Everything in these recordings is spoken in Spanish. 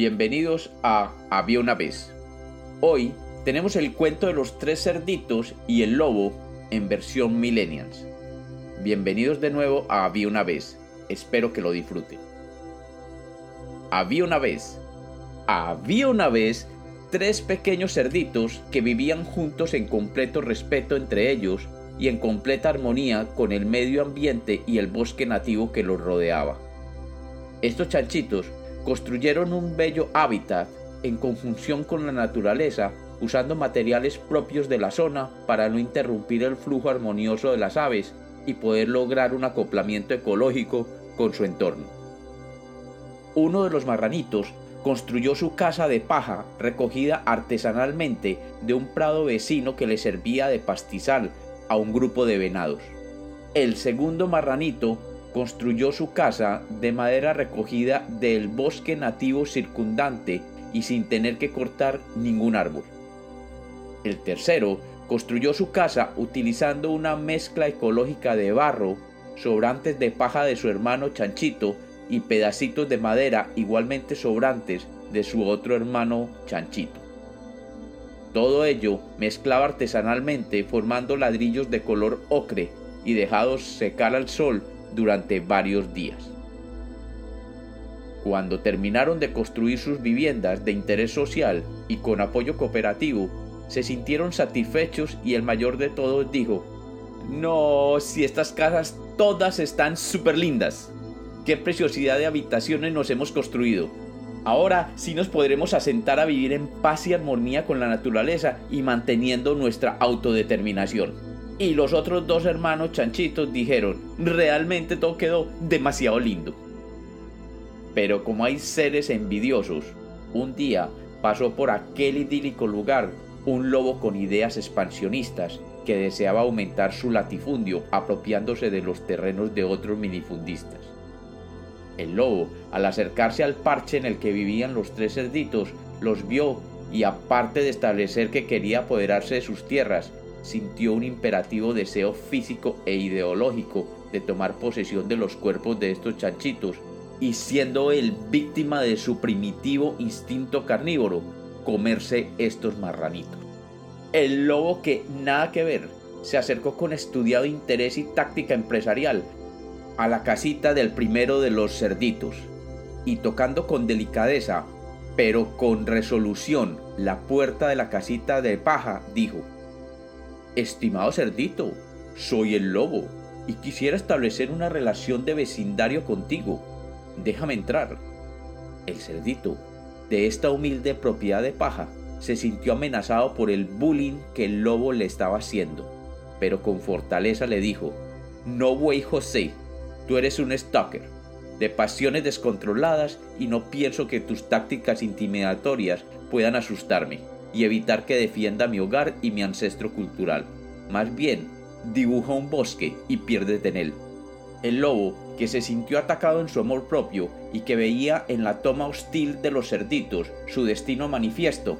Bienvenidos a Había una vez. Hoy tenemos el cuento de los tres cerditos y el lobo en versión millennials. Bienvenidos de nuevo a Había una vez. Espero que lo disfruten. Había una vez. Había una vez tres pequeños cerditos que vivían juntos en completo respeto entre ellos y en completa armonía con el medio ambiente y el bosque nativo que los rodeaba. Estos chanchitos construyeron un bello hábitat en conjunción con la naturaleza usando materiales propios de la zona para no interrumpir el flujo armonioso de las aves y poder lograr un acoplamiento ecológico con su entorno. Uno de los marranitos construyó su casa de paja recogida artesanalmente de un prado vecino que le servía de pastizal a un grupo de venados. El segundo marranito construyó su casa de madera recogida del bosque nativo circundante y sin tener que cortar ningún árbol. El tercero construyó su casa utilizando una mezcla ecológica de barro, sobrantes de paja de su hermano Chanchito y pedacitos de madera igualmente sobrantes de su otro hermano Chanchito. Todo ello mezclado artesanalmente formando ladrillos de color ocre y dejados secar al sol durante varios días. Cuando terminaron de construir sus viviendas de interés social y con apoyo cooperativo, se sintieron satisfechos y el mayor de todos dijo, no, si estas casas todas están súper lindas. Qué preciosidad de habitaciones nos hemos construido. Ahora sí nos podremos asentar a vivir en paz y armonía con la naturaleza y manteniendo nuestra autodeterminación. Y los otros dos hermanos chanchitos dijeron, realmente todo quedó demasiado lindo. Pero como hay seres envidiosos, un día pasó por aquel idílico lugar un lobo con ideas expansionistas que deseaba aumentar su latifundio apropiándose de los terrenos de otros minifundistas. El lobo, al acercarse al parche en el que vivían los tres cerditos, los vio y aparte de establecer que quería apoderarse de sus tierras, sintió un imperativo deseo físico e ideológico de tomar posesión de los cuerpos de estos chanchitos y siendo él víctima de su primitivo instinto carnívoro, comerse estos marranitos. El lobo que nada que ver se acercó con estudiado interés y táctica empresarial a la casita del primero de los cerditos y tocando con delicadeza pero con resolución la puerta de la casita de paja dijo Estimado cerdito, soy el lobo y quisiera establecer una relación de vecindario contigo. Déjame entrar. El cerdito, de esta humilde propiedad de paja, se sintió amenazado por el bullying que el lobo le estaba haciendo, pero con fortaleza le dijo, No voy José, tú eres un stalker, de pasiones descontroladas y no pienso que tus tácticas intimidatorias puedan asustarme y evitar que defienda mi hogar y mi ancestro cultural. Más bien, dibuja un bosque y piérdete en él. El lobo, que se sintió atacado en su amor propio y que veía en la toma hostil de los cerditos su destino manifiesto,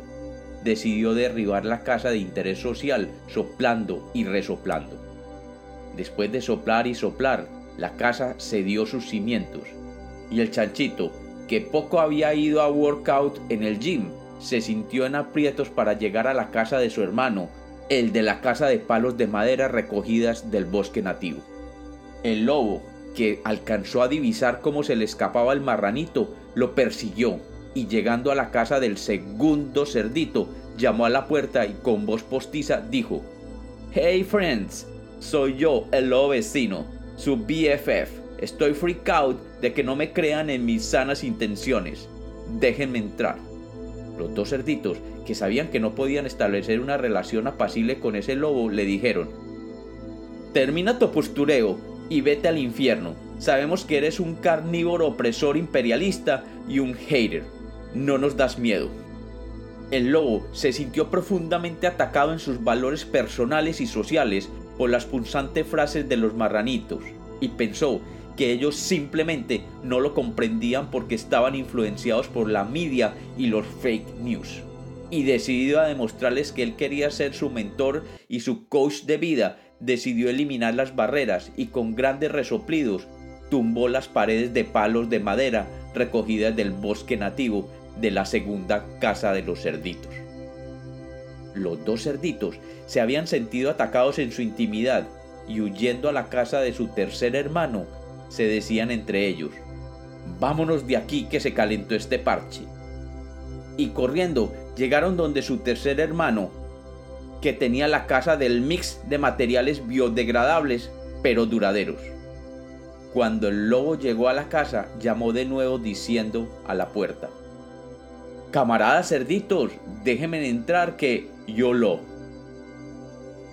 decidió derribar la casa de interés social soplando y resoplando. Después de soplar y soplar, la casa cedió sus cimientos y el chanchito, que poco había ido a workout en el gym, se sintió en aprietos para llegar a la casa de su hermano, el de la casa de palos de madera recogidas del bosque nativo. El lobo, que alcanzó a divisar cómo se le escapaba el marranito, lo persiguió y llegando a la casa del segundo cerdito, llamó a la puerta y con voz postiza dijo, Hey friends, soy yo, el lobo vecino, su BFF. Estoy freak out de que no me crean en mis sanas intenciones. Déjenme entrar. Los dos cerditos, que sabían que no podían establecer una relación apacible con ese lobo, le dijeron, Termina tu postureo y vete al infierno. Sabemos que eres un carnívoro opresor imperialista y un hater. No nos das miedo. El lobo se sintió profundamente atacado en sus valores personales y sociales por las punzantes frases de los marranitos y pensó que ellos simplemente no lo comprendían porque estaban influenciados por la media y los fake news. Y decidido a demostrarles que él quería ser su mentor y su coach de vida, decidió eliminar las barreras y con grandes resoplidos tumbó las paredes de palos de madera recogidas del bosque nativo de la segunda casa de los cerditos. Los dos cerditos se habían sentido atacados en su intimidad y huyendo a la casa de su tercer hermano, se decían entre ellos, vámonos de aquí que se calentó este parche. Y corriendo llegaron donde su tercer hermano, que tenía la casa del mix de materiales biodegradables pero duraderos. Cuando el lobo llegó a la casa, llamó de nuevo diciendo a la puerta, Camaradas cerditos, déjenme entrar que yo lo.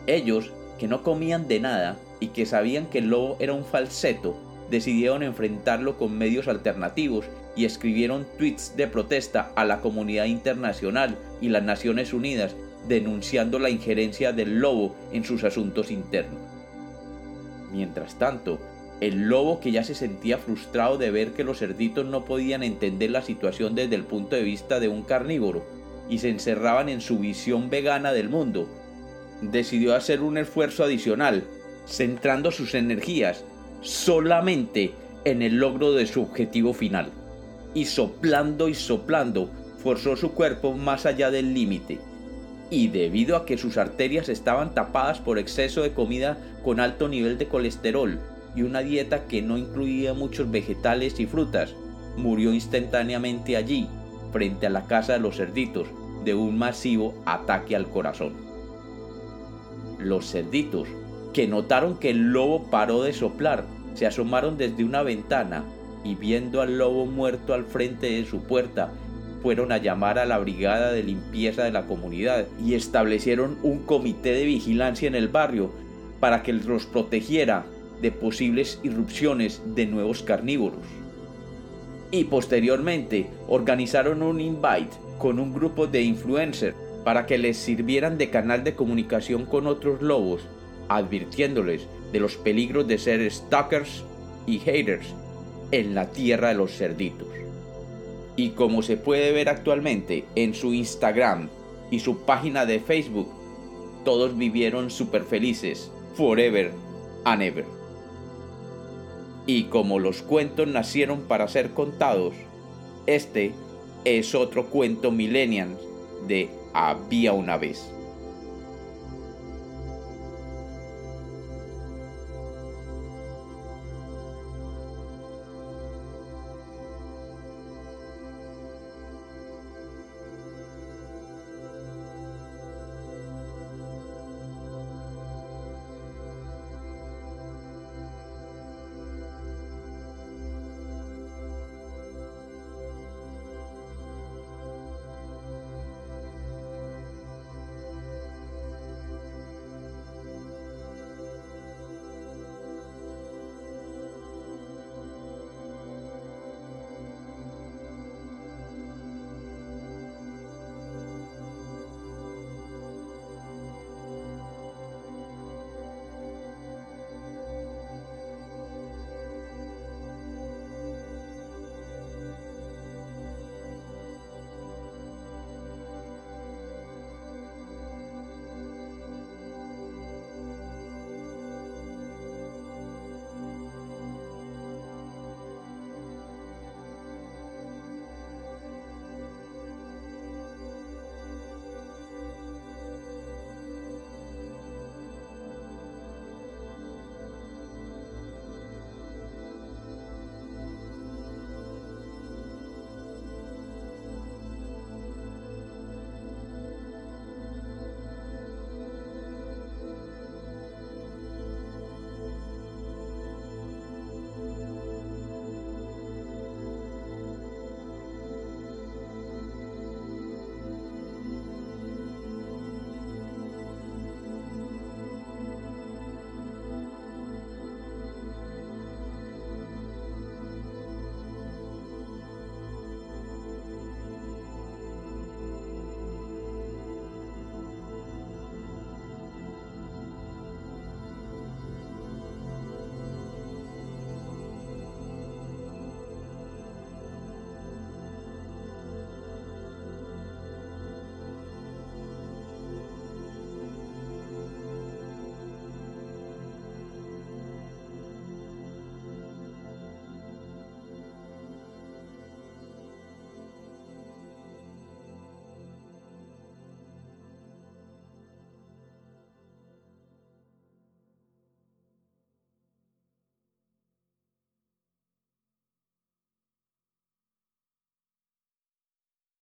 Ellos, que no comían de nada y que sabían que el lobo era un falseto, decidieron enfrentarlo con medios alternativos y escribieron tweets de protesta a la comunidad internacional y las Naciones Unidas denunciando la injerencia del lobo en sus asuntos internos. Mientras tanto, el lobo que ya se sentía frustrado de ver que los cerditos no podían entender la situación desde el punto de vista de un carnívoro y se encerraban en su visión vegana del mundo, decidió hacer un esfuerzo adicional, centrando sus energías solamente en el logro de su objetivo final. Y soplando y soplando, forzó su cuerpo más allá del límite. Y debido a que sus arterias estaban tapadas por exceso de comida con alto nivel de colesterol y una dieta que no incluía muchos vegetales y frutas, murió instantáneamente allí, frente a la casa de los cerditos, de un masivo ataque al corazón. Los cerditos que notaron que el lobo paró de soplar, se asomaron desde una ventana y viendo al lobo muerto al frente de su puerta, fueron a llamar a la brigada de limpieza de la comunidad y establecieron un comité de vigilancia en el barrio para que los protegiera de posibles irrupciones de nuevos carnívoros. Y posteriormente organizaron un invite con un grupo de influencers para que les sirvieran de canal de comunicación con otros lobos advirtiéndoles de los peligros de ser stalkers y haters en la tierra de los cerditos. Y como se puede ver actualmente en su Instagram y su página de Facebook, todos vivieron súper felices, forever and ever. Y como los cuentos nacieron para ser contados, este es otro cuento millennial de Había una vez.